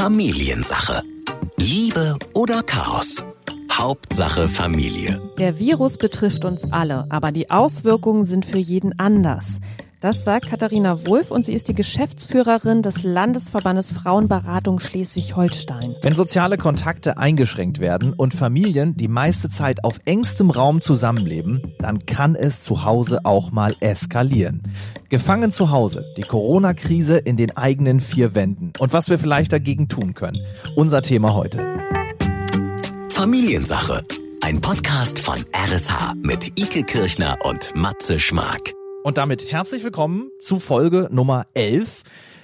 Familiensache. Liebe oder Chaos? Hauptsache Familie. Der Virus betrifft uns alle, aber die Auswirkungen sind für jeden anders. Das sagt Katharina Wulff und sie ist die Geschäftsführerin des Landesverbandes Frauenberatung Schleswig-Holstein. Wenn soziale Kontakte eingeschränkt werden und Familien die meiste Zeit auf engstem Raum zusammenleben, dann kann es zu Hause auch mal eskalieren. Gefangen zu Hause, die Corona-Krise in den eigenen vier Wänden und was wir vielleicht dagegen tun können. Unser Thema heute. Familiensache. Ein Podcast von RSH mit Ike Kirchner und Matze Schmark. Und damit herzlich willkommen zu Folge Nummer 11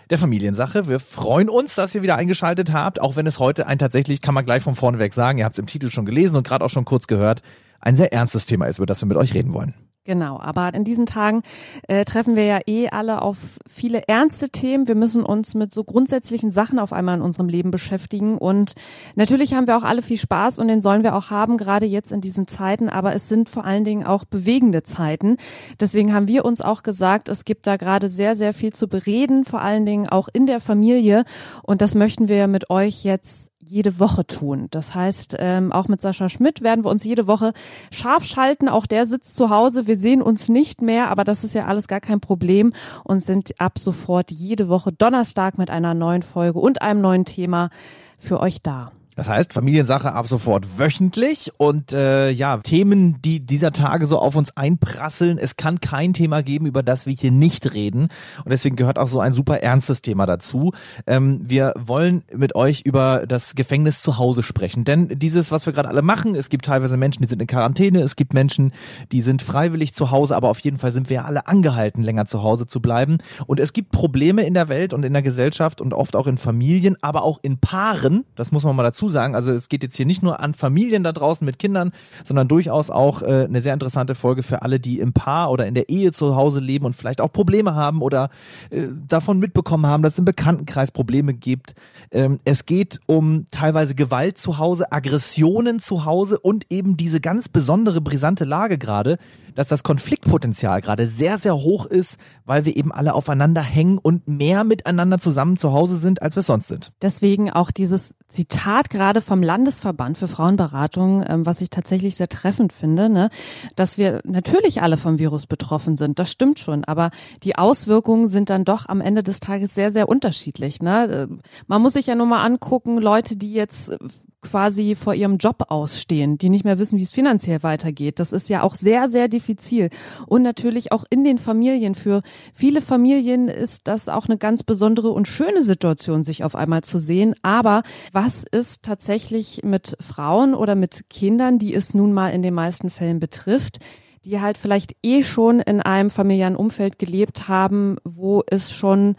der Familiensache. Wir freuen uns, dass ihr wieder eingeschaltet habt, auch wenn es heute ein tatsächlich, kann man gleich von vorne weg sagen, ihr habt es im Titel schon gelesen und gerade auch schon kurz gehört, ein sehr ernstes Thema ist, über das wir mit euch reden wollen. Genau, aber in diesen Tagen äh, treffen wir ja eh alle auf viele ernste Themen. Wir müssen uns mit so grundsätzlichen Sachen auf einmal in unserem Leben beschäftigen. Und natürlich haben wir auch alle viel Spaß und den sollen wir auch haben, gerade jetzt in diesen Zeiten. Aber es sind vor allen Dingen auch bewegende Zeiten. Deswegen haben wir uns auch gesagt, es gibt da gerade sehr, sehr viel zu bereden, vor allen Dingen auch in der Familie. Und das möchten wir mit euch jetzt jede Woche tun. Das heißt, ähm, auch mit Sascha Schmidt werden wir uns jede Woche scharf schalten. Auch der sitzt zu Hause. Wir sehen uns nicht mehr, aber das ist ja alles gar kein Problem und sind ab sofort jede Woche Donnerstag mit einer neuen Folge und einem neuen Thema für euch da. Das heißt, Familiensache ab sofort wöchentlich und äh, ja, Themen, die dieser Tage so auf uns einprasseln. Es kann kein Thema geben, über das wir hier nicht reden. Und deswegen gehört auch so ein super ernstes Thema dazu. Ähm, wir wollen mit euch über das Gefängnis zu Hause sprechen. Denn dieses, was wir gerade alle machen, es gibt teilweise Menschen, die sind in Quarantäne, es gibt Menschen, die sind freiwillig zu Hause, aber auf jeden Fall sind wir alle angehalten, länger zu Hause zu bleiben. Und es gibt Probleme in der Welt und in der Gesellschaft und oft auch in Familien, aber auch in Paaren. Das muss man mal dazu sagen. Also es geht jetzt hier nicht nur an Familien da draußen mit Kindern, sondern durchaus auch äh, eine sehr interessante Folge für alle, die im Paar oder in der Ehe zu Hause leben und vielleicht auch Probleme haben oder äh, davon mitbekommen haben, dass es im Bekanntenkreis Probleme gibt. Ähm, es geht um teilweise Gewalt zu Hause, Aggressionen zu Hause und eben diese ganz besondere brisante Lage gerade, dass das Konfliktpotenzial gerade sehr, sehr hoch ist, weil wir eben alle aufeinander hängen und mehr miteinander zusammen zu Hause sind, als wir sonst sind. Deswegen auch dieses Zitat gerade vom Landesverband für Frauenberatung, ähm, was ich tatsächlich sehr treffend finde, ne? dass wir natürlich alle vom Virus betroffen sind. Das stimmt schon, aber die Auswirkungen sind dann doch am Ende des Tages sehr, sehr unterschiedlich. Ne? Äh, man muss sich ja nur mal angucken, Leute, die jetzt quasi vor ihrem Job ausstehen, die nicht mehr wissen, wie es finanziell weitergeht. Das ist ja auch sehr, sehr diffizil. Und natürlich auch in den Familien. Für viele Familien ist das auch eine ganz besondere und schöne Situation, sich auf einmal zu sehen. Aber was ist tatsächlich mit Frauen oder mit Kindern, die es nun mal in den meisten Fällen betrifft? die halt vielleicht eh schon in einem familiären Umfeld gelebt haben, wo es schon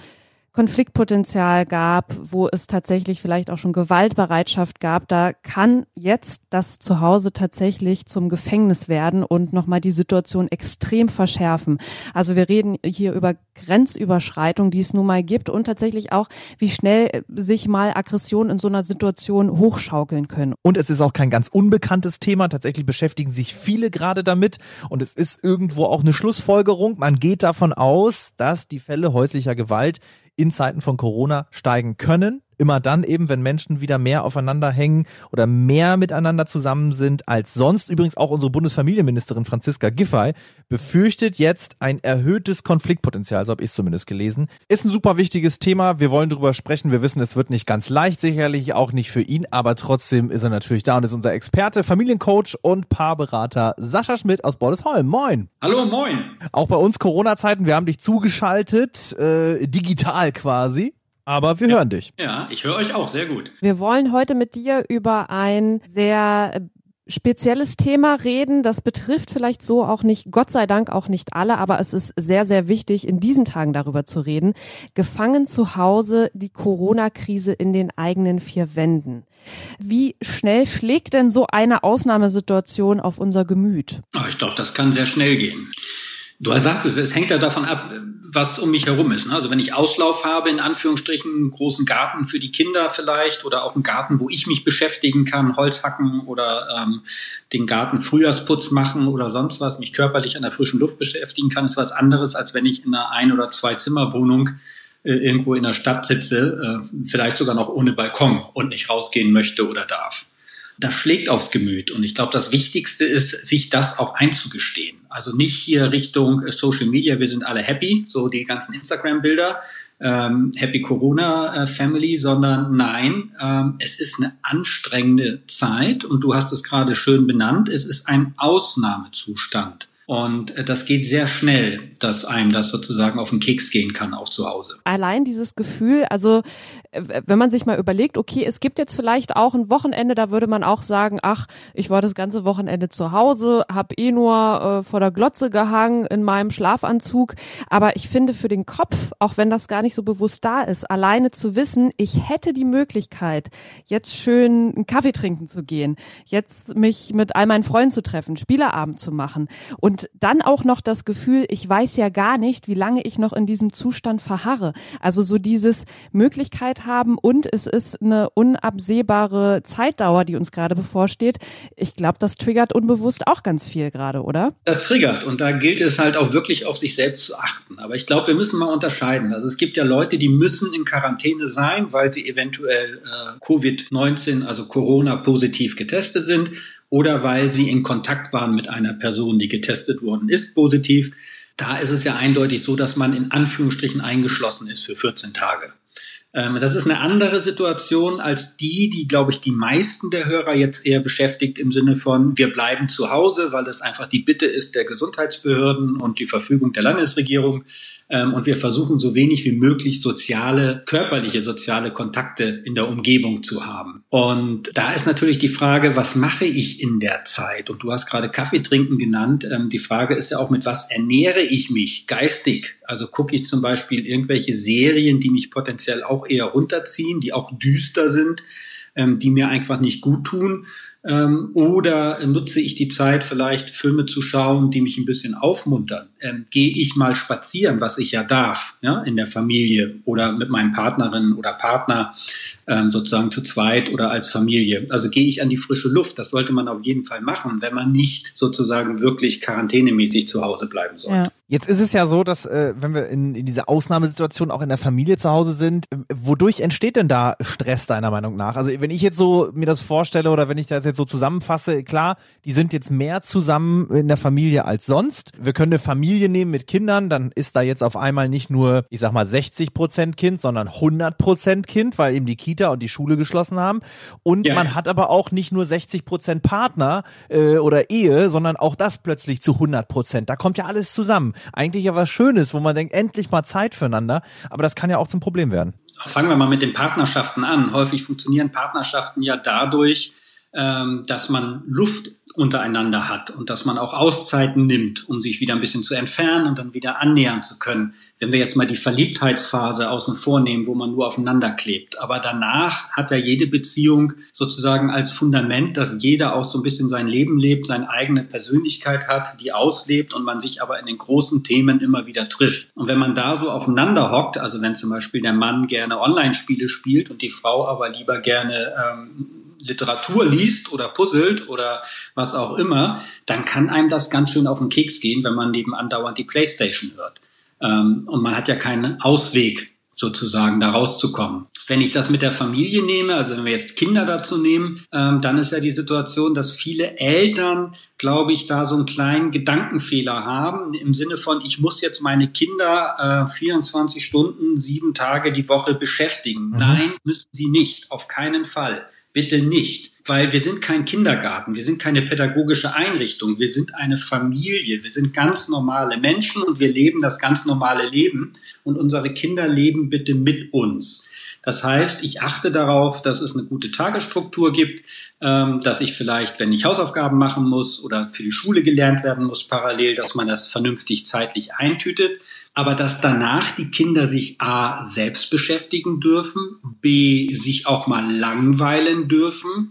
Konfliktpotenzial gab, wo es tatsächlich vielleicht auch schon Gewaltbereitschaft gab, da kann jetzt das Zuhause tatsächlich zum Gefängnis werden und nochmal die Situation extrem verschärfen. Also wir reden hier über Grenzüberschreitung, die es nun mal gibt und tatsächlich auch, wie schnell sich mal Aggressionen in so einer Situation hochschaukeln können. Und es ist auch kein ganz unbekanntes Thema. Tatsächlich beschäftigen sich viele gerade damit und es ist irgendwo auch eine Schlussfolgerung. Man geht davon aus, dass die Fälle häuslicher Gewalt in Zeiten von Corona steigen können immer dann eben, wenn Menschen wieder mehr aufeinander hängen oder mehr miteinander zusammen sind als sonst. Übrigens auch unsere Bundesfamilienministerin Franziska Giffey befürchtet jetzt ein erhöhtes Konfliktpotenzial, so habe ich es zumindest gelesen. Ist ein super wichtiges Thema. Wir wollen darüber sprechen. Wir wissen, es wird nicht ganz leicht, sicherlich auch nicht für ihn, aber trotzdem ist er natürlich da und ist unser Experte, Familiencoach und Paarberater Sascha Schmidt aus Bordesholm. Moin. Hallo, moin. Auch bei uns Corona-Zeiten, wir haben dich zugeschaltet, äh, digital quasi. Aber wir ja. hören dich. Ja, ich höre euch auch sehr gut. Wir wollen heute mit dir über ein sehr äh, spezielles Thema reden. Das betrifft vielleicht so auch nicht, Gott sei Dank auch nicht alle, aber es ist sehr, sehr wichtig, in diesen Tagen darüber zu reden. Gefangen zu Hause, die Corona-Krise in den eigenen vier Wänden. Wie schnell schlägt denn so eine Ausnahmesituation auf unser Gemüt? Oh, ich glaube, das kann sehr schnell gehen. Du sagst es, es hängt ja davon ab, was um mich herum ist. Ne? Also wenn ich Auslauf habe, in Anführungsstrichen, einen großen Garten für die Kinder vielleicht oder auch einen Garten, wo ich mich beschäftigen kann, Holz hacken oder ähm, den Garten Frühjahrsputz machen oder sonst was, mich körperlich an der frischen Luft beschäftigen kann, ist was anderes, als wenn ich in einer Ein- oder Zwei-Zimmer-Wohnung äh, irgendwo in der Stadt sitze, äh, vielleicht sogar noch ohne Balkon und nicht rausgehen möchte oder darf. Das schlägt aufs Gemüt und ich glaube, das Wichtigste ist, sich das auch einzugestehen. Also nicht hier Richtung Social Media, wir sind alle happy, so die ganzen Instagram-Bilder, ähm, Happy Corona äh, Family, sondern nein, ähm, es ist eine anstrengende Zeit und du hast es gerade schön benannt, es ist ein Ausnahmezustand. Und äh, das geht sehr schnell, dass einem das sozusagen auf den Keks gehen kann, auch zu Hause. Allein dieses Gefühl, also wenn man sich mal überlegt, okay, es gibt jetzt vielleicht auch ein Wochenende, da würde man auch sagen, ach, ich war das ganze Wochenende zu Hause, habe eh nur äh, vor der Glotze gehangen in meinem Schlafanzug. Aber ich finde für den Kopf, auch wenn das gar nicht so bewusst da ist, alleine zu wissen, ich hätte die Möglichkeit, jetzt schön einen Kaffee trinken zu gehen, jetzt mich mit all meinen Freunden zu treffen, Spieleabend zu machen und dann auch noch das Gefühl, ich weiß ja gar nicht, wie lange ich noch in diesem Zustand verharre. Also so dieses Möglichkeit haben und es ist eine unabsehbare Zeitdauer, die uns gerade bevorsteht. Ich glaube, das triggert unbewusst auch ganz viel gerade, oder? Das triggert und da gilt es halt auch wirklich auf sich selbst zu achten. Aber ich glaube, wir müssen mal unterscheiden. Also es gibt ja Leute, die müssen in Quarantäne sein, weil sie eventuell äh, Covid-19, also Corona positiv getestet sind oder weil sie in Kontakt waren mit einer Person, die getestet worden ist, positiv. Da ist es ja eindeutig so, dass man in Anführungsstrichen eingeschlossen ist für 14 Tage. Ähm, das ist eine andere Situation als die, die, glaube ich, die meisten der Hörer jetzt eher beschäftigt im Sinne von, wir bleiben zu Hause, weil es einfach die Bitte ist der Gesundheitsbehörden und die Verfügung der Landesregierung, ähm, und wir versuchen so wenig wie möglich soziale, körperliche soziale Kontakte in der Umgebung zu haben. Und da ist natürlich die Frage, was mache ich in der Zeit? Und du hast gerade Kaffee trinken genannt. Ähm, die Frage ist ja auch, mit was ernähre ich mich geistig? Also gucke ich zum Beispiel irgendwelche Serien, die mich potenziell auch eher runterziehen, die auch düster sind, ähm, die mir einfach nicht gut tun. Ähm, oder nutze ich die Zeit, vielleicht Filme zu schauen, die mich ein bisschen aufmuntern? Ähm, Gehe ich mal spazieren, was ich ja darf, ja, in der Familie oder mit meinen Partnerinnen oder Partner, ähm, sozusagen zu zweit oder als Familie. Also gehe ich an die frische Luft. Das sollte man auf jeden Fall machen, wenn man nicht sozusagen wirklich quarantänemäßig zu Hause bleiben soll. Ja. Jetzt ist es ja so, dass äh, wenn wir in, in dieser Ausnahmesituation auch in der Familie zu Hause sind, äh, wodurch entsteht denn da Stress deiner Meinung nach? Also wenn ich jetzt so mir das vorstelle oder wenn ich das jetzt so zusammenfasse, klar, die sind jetzt mehr zusammen in der Familie als sonst. Wir können eine Familie nehmen mit Kindern, dann ist da jetzt auf einmal nicht nur, ich sag mal 60 Prozent Kind, sondern 100 Prozent Kind, weil eben die Kita und die Schule geschlossen haben. Und ja. man hat aber auch nicht nur 60 Prozent Partner äh, oder Ehe, sondern auch das plötzlich zu 100 Prozent. Da kommt ja alles zusammen eigentlich ja was Schönes, wo man denkt, endlich mal Zeit füreinander. Aber das kann ja auch zum Problem werden. Fangen wir mal mit den Partnerschaften an. Häufig funktionieren Partnerschaften ja dadurch, dass man Luft untereinander hat und dass man auch Auszeiten nimmt, um sich wieder ein bisschen zu entfernen und dann wieder annähern zu können. Wenn wir jetzt mal die Verliebtheitsphase außen vor nehmen, wo man nur aufeinander klebt. Aber danach hat ja jede Beziehung sozusagen als Fundament, dass jeder auch so ein bisschen sein Leben lebt, seine eigene Persönlichkeit hat, die auslebt und man sich aber in den großen Themen immer wieder trifft. Und wenn man da so aufeinander hockt, also wenn zum Beispiel der Mann gerne Online-Spiele spielt und die Frau aber lieber gerne ähm, Literatur liest oder puzzelt oder was auch immer, dann kann einem das ganz schön auf den Keks gehen, wenn man nebenan dauernd die Playstation hört. Ähm, und man hat ja keinen Ausweg sozusagen da rauszukommen. Wenn ich das mit der Familie nehme, also wenn wir jetzt Kinder dazu nehmen, ähm, dann ist ja die Situation, dass viele Eltern, glaube ich, da so einen kleinen Gedankenfehler haben im Sinne von, ich muss jetzt meine Kinder äh, 24 Stunden, sieben Tage die Woche beschäftigen. Mhm. Nein, müssen sie nicht, auf keinen Fall bitte nicht, weil wir sind kein Kindergarten, wir sind keine pädagogische Einrichtung, wir sind eine Familie, wir sind ganz normale Menschen und wir leben das ganz normale Leben und unsere Kinder leben bitte mit uns. Das heißt, ich achte darauf, dass es eine gute Tagesstruktur gibt, ähm, dass ich vielleicht, wenn ich Hausaufgaben machen muss oder für die Schule gelernt werden muss, parallel, dass man das vernünftig zeitlich eintütet, aber dass danach die Kinder sich A selbst beschäftigen dürfen, B sich auch mal langweilen dürfen,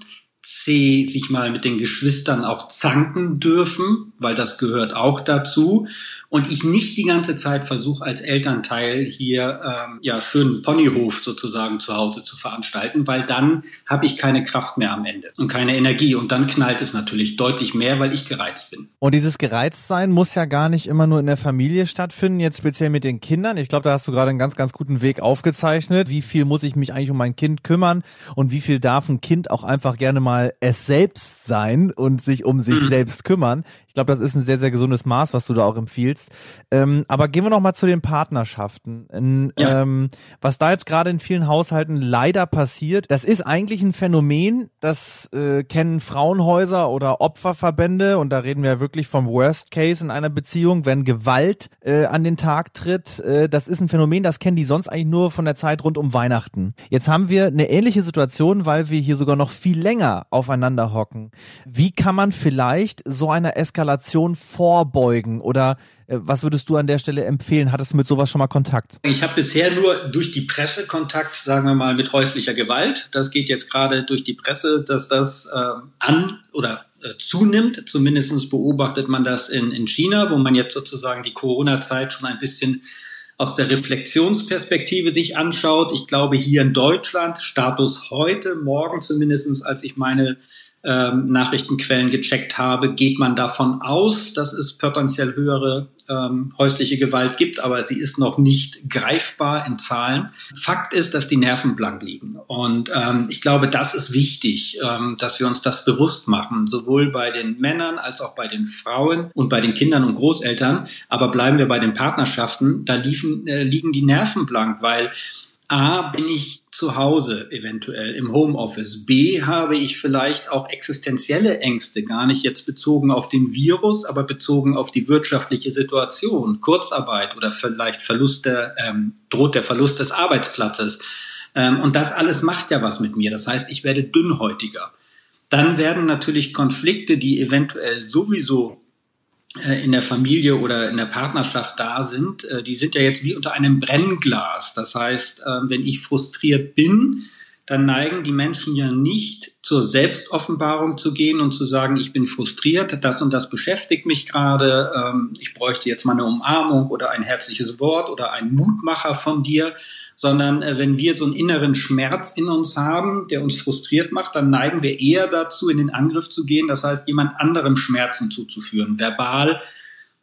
C sich mal mit den Geschwistern auch zanken dürfen, weil das gehört auch dazu und ich nicht die ganze Zeit versuche als Elternteil hier ähm, ja schön Ponyhof sozusagen zu Hause zu veranstalten, weil dann habe ich keine Kraft mehr am Ende und keine Energie und dann knallt es natürlich deutlich mehr, weil ich gereizt bin. Und dieses Gereiztsein muss ja gar nicht immer nur in der Familie stattfinden, jetzt speziell mit den Kindern. Ich glaube, da hast du gerade einen ganz, ganz guten Weg aufgezeichnet. Wie viel muss ich mich eigentlich um mein Kind kümmern und wie viel darf ein Kind auch einfach gerne mal es selbst sein und sich um sich mhm. selbst kümmern. Ich glaube, das ist ein sehr, sehr gesundes Maß, was du da auch empfiehlst. Ähm, aber gehen wir noch mal zu den Partnerschaften. In, ja. ähm, was da jetzt gerade in vielen Haushalten leider passiert, das ist eigentlich ein Phänomen, das äh, kennen Frauenhäuser oder Opferverbände und da reden wir ja wirklich vom Worst Case in einer Beziehung, wenn Gewalt äh, an den Tag tritt. Äh, das ist ein Phänomen, das kennen die sonst eigentlich nur von der Zeit rund um Weihnachten. Jetzt haben wir eine ähnliche Situation, weil wir hier sogar noch viel länger aufeinander hocken. Wie kann man vielleicht so einer Eskalation vorbeugen oder äh, was würdest du an der Stelle empfehlen? Hattest du mit sowas schon mal Kontakt? Ich habe bisher nur durch die Presse Kontakt, sagen wir mal, mit häuslicher Gewalt. Das geht jetzt gerade durch die Presse, dass das äh, an oder äh, zunimmt. Zumindest beobachtet man das in, in China, wo man jetzt sozusagen die Corona-Zeit schon ein bisschen aus der Reflexionsperspektive sich anschaut. Ich glaube, hier in Deutschland, Status heute, morgen zumindestens, als ich meine ähm, Nachrichtenquellen gecheckt habe, geht man davon aus, dass es potenziell höhere ähm, häusliche Gewalt gibt, aber sie ist noch nicht greifbar in Zahlen. Fakt ist, dass die Nerven blank liegen. Und ähm, ich glaube, das ist wichtig, ähm, dass wir uns das bewusst machen, sowohl bei den Männern als auch bei den Frauen und bei den Kindern und Großeltern. Aber bleiben wir bei den Partnerschaften, da liefen, äh, liegen die Nerven blank, weil A, bin ich zu Hause eventuell im Homeoffice. B, habe ich vielleicht auch existenzielle Ängste, gar nicht jetzt bezogen auf den Virus, aber bezogen auf die wirtschaftliche Situation, Kurzarbeit oder vielleicht Verlust der, ähm, droht der Verlust des Arbeitsplatzes. Ähm, und das alles macht ja was mit mir. Das heißt, ich werde dünnhäutiger. Dann werden natürlich Konflikte, die eventuell sowieso in der Familie oder in der Partnerschaft da sind, äh, die sind ja jetzt wie unter einem Brennglas. Das heißt, äh, wenn ich frustriert bin, dann neigen die Menschen ja nicht zur Selbstoffenbarung zu gehen und zu sagen, ich bin frustriert, das und das beschäftigt mich gerade, ähm, ich bräuchte jetzt mal eine Umarmung oder ein herzliches Wort oder einen Mutmacher von dir, sondern äh, wenn wir so einen inneren Schmerz in uns haben, der uns frustriert macht, dann neigen wir eher dazu, in den Angriff zu gehen, das heißt, jemand anderem Schmerzen zuzuführen, verbal,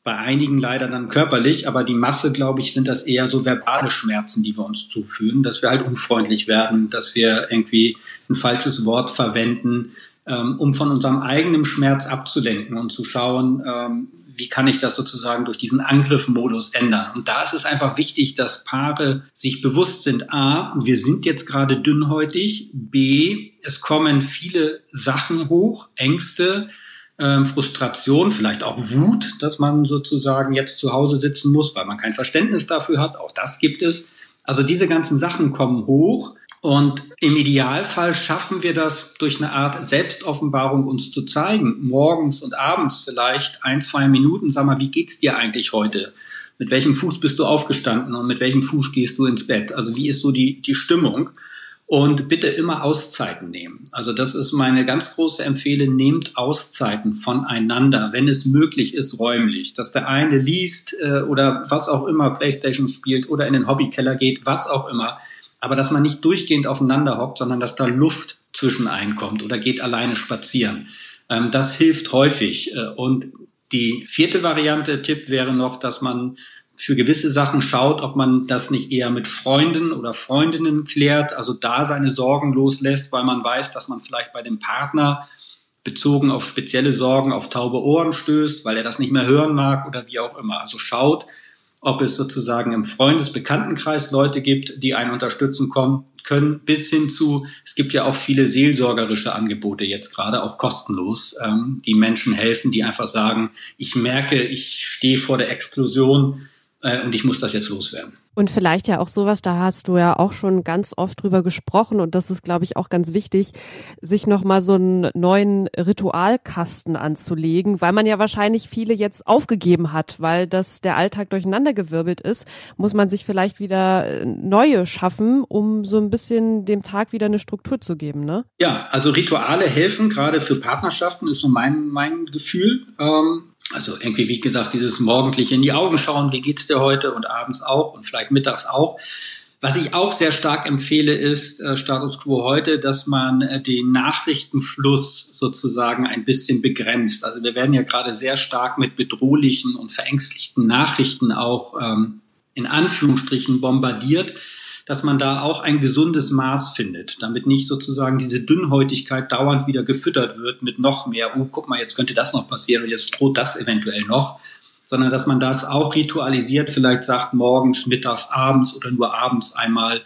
bei einigen leider dann körperlich, aber die Masse, glaube ich, sind das eher so verbale Schmerzen, die wir uns zuführen, dass wir halt unfreundlich werden, dass wir irgendwie ein falsches Wort verwenden, ähm, um von unserem eigenen Schmerz abzulenken und zu schauen, ähm, wie kann ich das sozusagen durch diesen Angriffmodus ändern? Und da ist es einfach wichtig, dass Paare sich bewusst sind, a, wir sind jetzt gerade dünnhäutig, b, es kommen viele Sachen hoch, Ängste, ähm, Frustration, vielleicht auch Wut, dass man sozusagen jetzt zu Hause sitzen muss, weil man kein Verständnis dafür hat. Auch das gibt es. Also diese ganzen Sachen kommen hoch und im Idealfall schaffen wir das durch eine Art Selbstoffenbarung uns zu zeigen. Morgens und abends vielleicht ein, zwei Minuten. Sag mal, wie geht's dir eigentlich heute? Mit welchem Fuß bist du aufgestanden und mit welchem Fuß gehst du ins Bett? Also wie ist so die, die Stimmung? Und bitte immer Auszeiten nehmen. Also das ist meine ganz große Empfehlung. Nehmt Auszeiten voneinander, wenn es möglich ist, räumlich. Dass der eine liest äh, oder was auch immer, Playstation spielt oder in den Hobbykeller geht, was auch immer aber dass man nicht durchgehend aufeinander hockt, sondern dass da Luft zwischen einkommt oder geht alleine spazieren. Ähm, das hilft häufig. Äh, und die vierte Variante, Tipp wäre noch, dass man für gewisse Sachen schaut, ob man das nicht eher mit Freunden oder Freundinnen klärt, also da seine Sorgen loslässt, weil man weiß, dass man vielleicht bei dem Partner bezogen auf spezielle Sorgen auf taube Ohren stößt, weil er das nicht mehr hören mag oder wie auch immer. Also schaut, ob es sozusagen im Freundesbekanntenkreis Leute gibt, die einen unterstützen kommen, können, bis hin zu, es gibt ja auch viele seelsorgerische Angebote jetzt gerade, auch kostenlos, ähm, die Menschen helfen, die einfach sagen, ich merke, ich stehe vor der Explosion äh, und ich muss das jetzt loswerden. Und vielleicht ja auch sowas, da hast du ja auch schon ganz oft drüber gesprochen und das ist, glaube ich, auch ganz wichtig, sich nochmal so einen neuen Ritualkasten anzulegen, weil man ja wahrscheinlich viele jetzt aufgegeben hat, weil das der Alltag durcheinandergewirbelt ist, muss man sich vielleicht wieder äh, neue schaffen, um so ein bisschen dem Tag wieder eine Struktur zu geben, ne? Ja, also Rituale helfen, gerade für Partnerschaften ist so mein, mein Gefühl. Ähm Also irgendwie, wie gesagt, dieses morgendliche in die Augen schauen, wie geht's dir heute und abends auch und vielleicht mittags auch. Was ich auch sehr stark empfehle, ist äh, Status quo heute, dass man äh, den Nachrichtenfluss sozusagen ein bisschen begrenzt. Also wir werden ja gerade sehr stark mit bedrohlichen und verängstigten Nachrichten auch ähm, in Anführungsstrichen bombardiert dass man da auch ein gesundes Maß findet, damit nicht sozusagen diese Dünnhäutigkeit dauernd wieder gefüttert wird mit noch mehr, oh, guck mal, jetzt könnte das noch passieren und jetzt droht das eventuell noch, sondern dass man das auch ritualisiert, vielleicht sagt morgens, mittags, abends oder nur abends einmal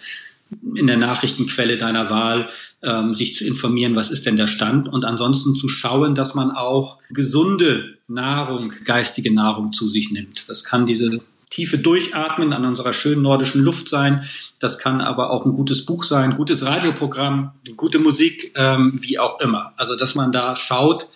in der Nachrichtenquelle deiner Wahl ähm, sich zu informieren, was ist denn der Stand und ansonsten zu schauen, dass man auch gesunde Nahrung, geistige Nahrung zu sich nimmt. Das kann diese tiefe Durchatmen an unserer schönen nordischen Luft sein. Das kann aber auch ein gutes Buch sein, gutes Radioprogramm, gute Musik, ähm, wie auch immer. Also dass man da schaut,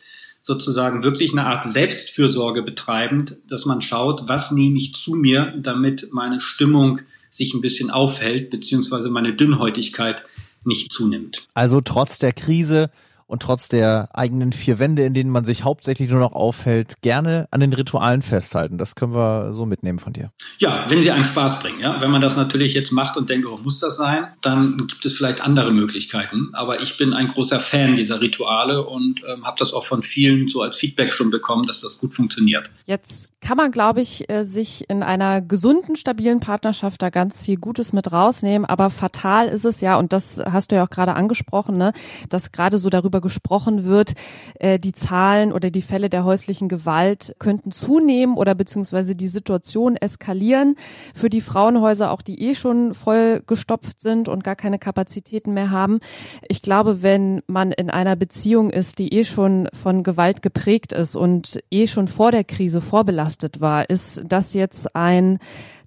sozusagen wirklich eine Art Selbstfürsorge betreibend, dass man schaut, was nehme ich zu mir, damit meine Stimmung sich ein bisschen aufhält, beziehungsweise meine Dünnhäutigkeit nicht zunimmt. Also trotz der Krise und trotz der eigenen vier Wände, in denen man sich hauptsächlich nur noch aufhält, gerne an den Ritualen festhalten. Das können wir so mitnehmen von dir. Ja, wenn sie einen Spaß bringen. Ja? Wenn man das natürlich jetzt macht und denkt, oh, muss das sein, dann gibt es vielleicht andere Möglichkeiten. Aber ich bin ein großer Fan dieser Rituale und ähm, habe das auch von vielen so als Feedback schon bekommen, dass das gut funktioniert. Jetzt kann man, glaube ich, äh, sich in einer gesunden, stabilen Partnerschaft da ganz viel Gutes mit rausnehmen. Aber fatal ist es ja, und das hast du ja auch gerade angesprochen, ne, dass gerade so darüber gesprochen wird, äh, die Zahlen oder die Fälle der häuslichen Gewalt könnten zunehmen oder beziehungsweise die Situation eskalieren für die Frauenhäuser, auch die eh schon voll gestopft sind und gar keine Kapazitäten mehr haben. Ich glaube, wenn man in einer Beziehung ist, die eh schon von Gewalt geprägt ist und eh schon vor der Krise vorbelastet war, ist das jetzt ein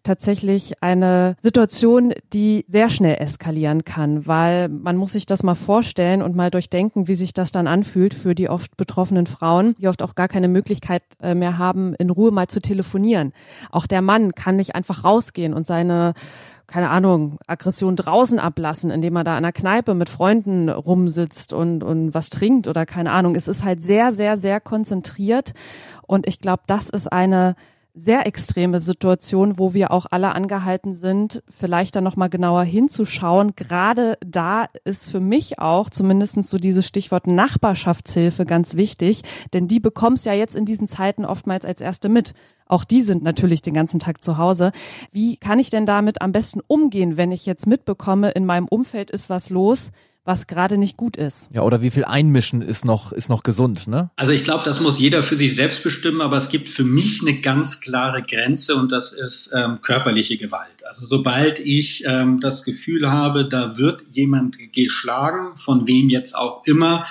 tatsächlich eine Situation, die sehr schnell eskalieren kann, weil man muss sich das mal vorstellen und mal durchdenken, wie sich das dann anfühlt für die oft betroffenen Frauen, die oft auch gar keine Möglichkeit äh, mehr haben, in Ruhe mal zu telefonieren. Auch der Mann kann nicht einfach rausgehen und seine keine Ahnung, Aggression draußen ablassen, indem er da an der Kneipe mit Freunden rumsitzt und, und was trinkt oder keine Ahnung. Es ist halt sehr, sehr, sehr konzentriert. Und ich glaube, das ist eine sehr extreme Situation, wo wir auch alle angehalten sind, vielleicht dann nochmal genauer hinzuschauen. Gerade da ist für mich auch zumindestens so dieses Stichwort Nachbarschaftshilfe ganz wichtig, denn die bekommst ja jetzt in diesen Zeiten oftmals als erste mit. Auch die sind natürlich den ganzen Tag zu Hause. Wie kann ich denn damit am besten umgehen, wenn ich jetzt mitbekomme, in meinem Umfeld ist was los? Was gerade nicht gut ist. Ja, oder wie viel Einmischen ist noch, ist noch gesund, ne? Also ich glaube, das muss jeder für sich selbst bestimmen, aber es gibt für mich eine ganz klare Grenze und das ist ähm, körperliche Gewalt. Also sobald ich ähm, das Gefühl habe, da wird jemand geschlagen, von wem jetzt auch immer,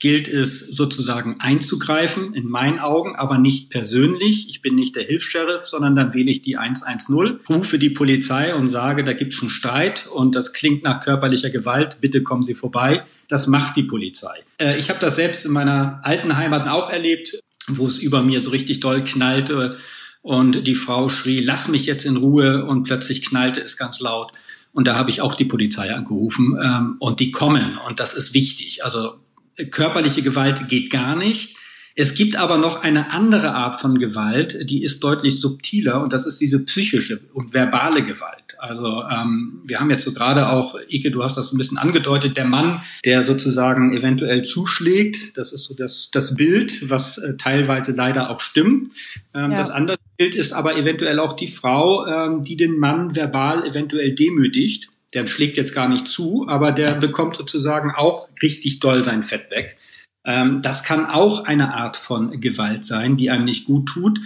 gilt es sozusagen einzugreifen, in meinen Augen, aber nicht persönlich. Ich bin nicht der Hilfs-Sheriff, sondern dann wähle ich die 110, rufe die Polizei und sage, da gibt es einen Streit und das klingt nach körperlicher Gewalt, bitte kommen Sie vorbei. Das macht die Polizei. Äh, ich habe das selbst in meiner alten Heimat auch erlebt, wo es über mir so richtig doll knallte und die Frau schrie, lass mich jetzt in Ruhe und plötzlich knallte es ganz laut. Und da habe ich auch die Polizei angerufen ähm, und die kommen und das ist wichtig. Also körperliche Gewalt geht gar nicht. Es gibt aber noch eine andere Art von Gewalt, die ist deutlich subtiler und das ist diese psychische und verbale Gewalt. Also ähm, wir haben jetzt so gerade auch, Ike, du hast das ein bisschen angedeutet, der Mann, der sozusagen eventuell zuschlägt, das ist so das, das Bild, was äh, teilweise leider auch stimmt. Ähm, ja. Das andere Bild ist aber eventuell auch die Frau, ähm, die den Mann verbal eventuell demütigt der schlägt jetzt gar nicht zu, aber der bekommt sozusagen auch richtig doll sein Fett weg. Ähm, das kann auch eine Art von Gewalt sein, die einem nicht gut tut.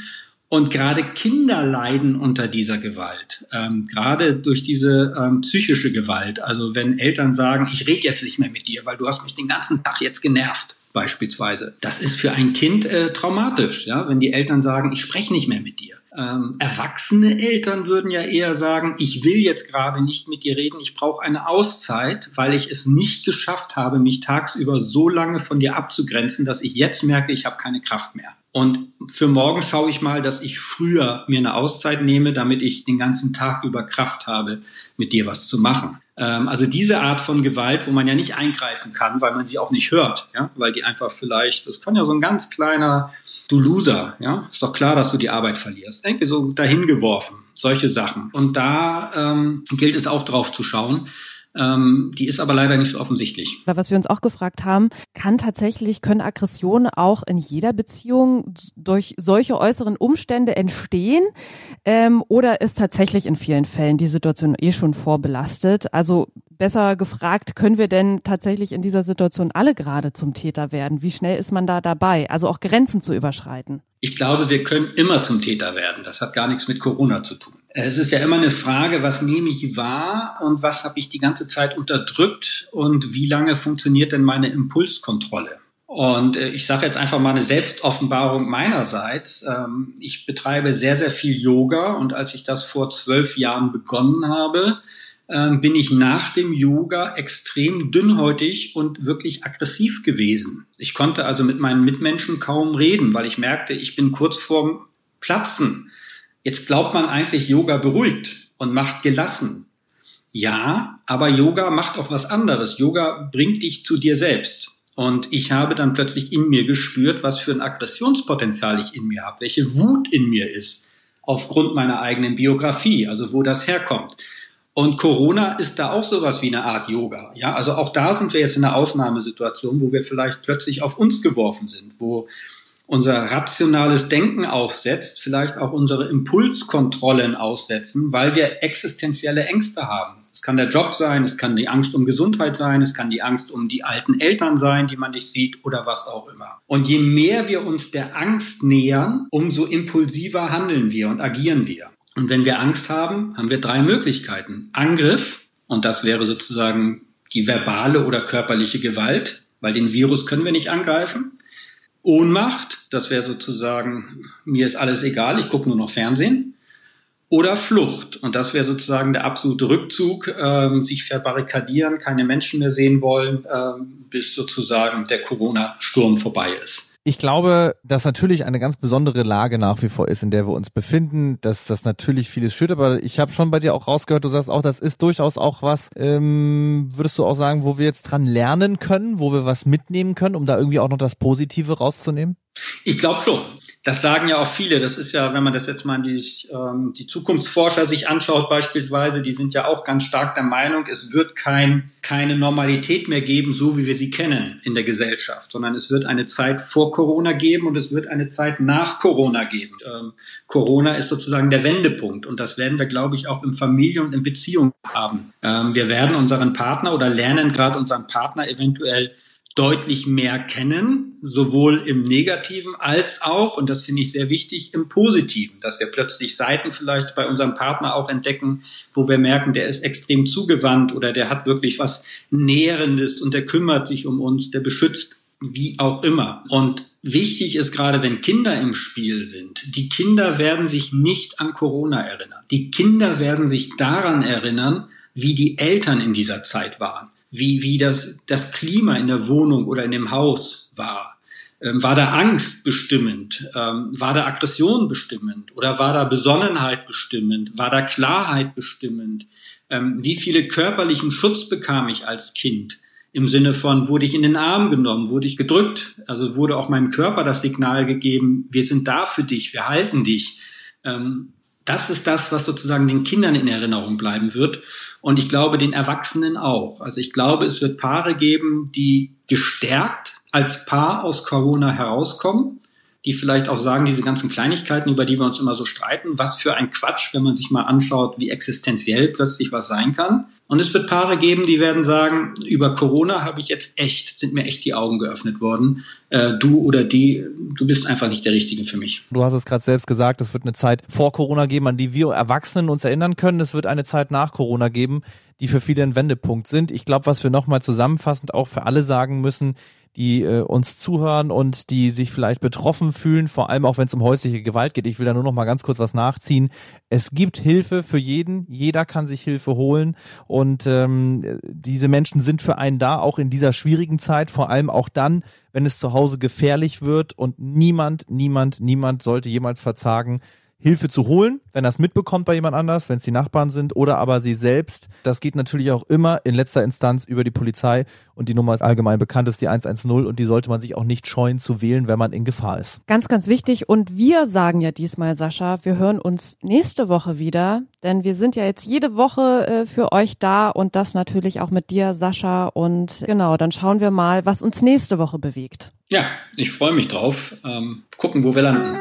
Und gerade Kinder leiden unter dieser Gewalt, ähm, gerade durch diese ähm, psychische Gewalt. Also wenn Eltern sagen, ich rede jetzt nicht mehr mit dir, weil du hast mich den ganzen Tag jetzt genervt, beispielsweise. Das ist für ein Kind äh, traumatisch, ja, wenn die Eltern sagen, ich spreche nicht mehr mit dir. Ähm, erwachsene Eltern würden ja eher sagen, ich will jetzt gerade nicht mit dir reden, ich brauche eine Auszeit, weil ich es nicht geschafft habe, mich tagsüber so lange von dir abzugrenzen, dass ich jetzt merke, ich habe keine Kraft mehr. Und für morgen schaue ich mal, dass ich früher mir eine Auszeit nehme, damit ich den ganzen Tag über Kraft habe, mit dir was zu machen. Ähm, also diese Art von Gewalt, wo man ja nicht eingreifen kann, weil man sie auch nicht hört, ja, weil die einfach vielleicht, das kann ja so ein ganz kleiner, du Loser, ja, ist doch klar, dass du die Arbeit verlierst. Irgendwie so dahin geworfen, solche Sachen. Und da ähm, gilt es auch drauf zu schauen, ähm, die ist aber leider nicht so offensichtlich. Was wir uns auch gefragt haben, kann tatsächlich, können Aggressionen auch in jeder Beziehung durch solche äußeren Umstände entstehen? Ähm, oder ist tatsächlich in vielen Fällen die Situation eh schon vorbelastet? Also besser gefragt, können wir denn tatsächlich in dieser Situation alle gerade zum Täter werden? Wie schnell ist man da dabei? Also auch Grenzen zu überschreiten? Ich glaube, wir können immer zum Täter werden. Das hat gar nichts mit Corona zu tun. Es ist ja immer eine Frage, was nehme ich wahr und was habe ich die ganze Zeit unterdrückt und wie lange funktioniert denn meine Impulskontrolle? Und äh, ich sage jetzt einfach mal eine Selbstoffenbarung meinerseits. Ähm, ich betreibe sehr, sehr viel Yoga und als ich das vor zwölf Jahren begonnen habe, ähm, bin ich nach dem Yoga extrem dünnhäutig und wirklich aggressiv gewesen. Ich konnte also mit meinen Mitmenschen kaum reden, weil ich merkte, ich bin kurz vorm Platzen. Jetzt glaubt man eigentlich, Yoga beruhigt und macht gelassen. Ja, aber Yoga macht auch was anderes. Yoga bringt dich zu dir selbst. Und ich habe dann plötzlich in mir gespürt, was für ein Aggressionspotenzial ich in mir habe, welche Wut in mir ist, aufgrund meiner eigenen Biografie, also wo das herkommt. Und Corona ist da auch sowas wie eine Art Yoga. Ja, also auch da sind wir jetzt in einer Ausnahmesituation, wo wir vielleicht plötzlich auf uns geworfen sind, wo unser rationales Denken aufsetzt, vielleicht auch unsere Impulskontrollen aussetzen, weil wir existenzielle Ängste haben. Es kann der Job sein, es kann die Angst um Gesundheit sein, es kann die Angst um die alten Eltern sein, die man nicht sieht oder was auch immer. Und je mehr wir uns der Angst nähern, umso impulsiver handeln wir und agieren wir. Und wenn wir Angst haben, haben wir drei Möglichkeiten. Angriff, und das wäre sozusagen die verbale oder körperliche Gewalt, weil den Virus können wir nicht angreifen. Ohnmacht, das wäre sozusagen, mir ist alles egal, ich gucke nur noch Fernsehen. Oder Flucht, und das wäre sozusagen der absolute Rückzug, ähm, sich verbarrikadieren, keine Menschen mehr sehen wollen, ähm, bis sozusagen der Corona-Sturm vorbei ist. Ich glaube, dass natürlich eine ganz besondere Lage nach wie vor ist, in der wir uns befinden, dass das natürlich vieles schürt, aber ich habe schon bei dir auch rausgehört, du sagst auch, das ist durchaus auch was, ähm, würdest du auch sagen, wo wir jetzt dran lernen können, wo wir was mitnehmen können, um da irgendwie auch noch das Positive rauszunehmen? Ich glaube schon. Das sagen ja auch viele. Das ist ja, wenn man das jetzt mal die, ähm, die Zukunftsforscher sich anschaut beispielsweise, die sind ja auch ganz stark der Meinung, es wird kein, keine Normalität mehr geben, so wie wir sie kennen in der Gesellschaft, sondern es wird eine Zeit vor Corona geben und es wird eine Zeit nach Corona geben. Ähm, Corona ist sozusagen der Wendepunkt und das werden wir, glaube ich, auch im Familien- und in Beziehungen haben. Ähm, wir werden unseren Partner oder lernen gerade unseren Partner eventuell deutlich mehr kennen, sowohl im Negativen als auch, und das finde ich sehr wichtig, im Positiven, dass wir plötzlich Seiten vielleicht bei unserem Partner auch entdecken, wo wir merken, der ist extrem zugewandt oder der hat wirklich was Nährendes und der kümmert sich um uns, der beschützt, wie auch immer. Und wichtig ist gerade, wenn Kinder im Spiel sind, die Kinder werden sich nicht an Corona erinnern. Die Kinder werden sich daran erinnern, wie die Eltern in dieser Zeit waren wie, wie das, das Klima in der Wohnung oder in dem Haus war. Ähm, war da Angst bestimmend? Ähm, war da Aggression bestimmend? Oder war da Besonnenheit bestimmend? War da Klarheit bestimmend? Ähm, wie viele körperlichen Schutz bekam ich als Kind? Im Sinne von, wurde ich in den Arm genommen, wurde ich gedrückt? Also wurde auch meinem Körper das Signal gegeben, wir sind da für dich, wir halten dich. Ähm, das ist das, was sozusagen den Kindern in Erinnerung bleiben wird. Und ich glaube, den Erwachsenen auch. Also ich glaube, es wird Paare geben, die gestärkt als Paar aus Corona herauskommen, die vielleicht auch sagen, diese ganzen Kleinigkeiten, über die wir uns immer so streiten, was für ein Quatsch, wenn man sich mal anschaut, wie existenziell plötzlich was sein kann. Und es wird Paare geben, die werden sagen, über Corona habe ich jetzt echt, sind mir echt die Augen geöffnet worden. Äh, du oder die, du bist einfach nicht der Richtige für mich. Du hast es gerade selbst gesagt, es wird eine Zeit vor Corona geben, an die wir Erwachsenen uns erinnern können. Es wird eine Zeit nach Corona geben, die für viele ein Wendepunkt sind. Ich glaube, was wir nochmal zusammenfassend auch für alle sagen müssen, die äh, uns zuhören und die sich vielleicht betroffen fühlen, vor allem auch wenn es um häusliche Gewalt geht. Ich will da nur noch mal ganz kurz was nachziehen. Es gibt Hilfe für jeden, jeder kann sich Hilfe holen und ähm, diese Menschen sind für einen da, auch in dieser schwierigen Zeit, vor allem auch dann, wenn es zu Hause gefährlich wird und niemand, niemand, niemand sollte jemals verzagen, Hilfe zu holen, wenn er es mitbekommt bei jemand anders, wenn es die Nachbarn sind oder aber sie selbst. Das geht natürlich auch immer in letzter Instanz über die Polizei und die Nummer ist allgemein bekannt, ist die 110 und die sollte man sich auch nicht scheuen zu wählen, wenn man in Gefahr ist. Ganz, ganz wichtig und wir sagen ja diesmal, Sascha, wir hören uns nächste Woche wieder, denn wir sind ja jetzt jede Woche äh, für euch da und das natürlich auch mit dir, Sascha und genau, dann schauen wir mal, was uns nächste Woche bewegt. Ja, ich freue mich drauf. Ähm, gucken, wo wir landen.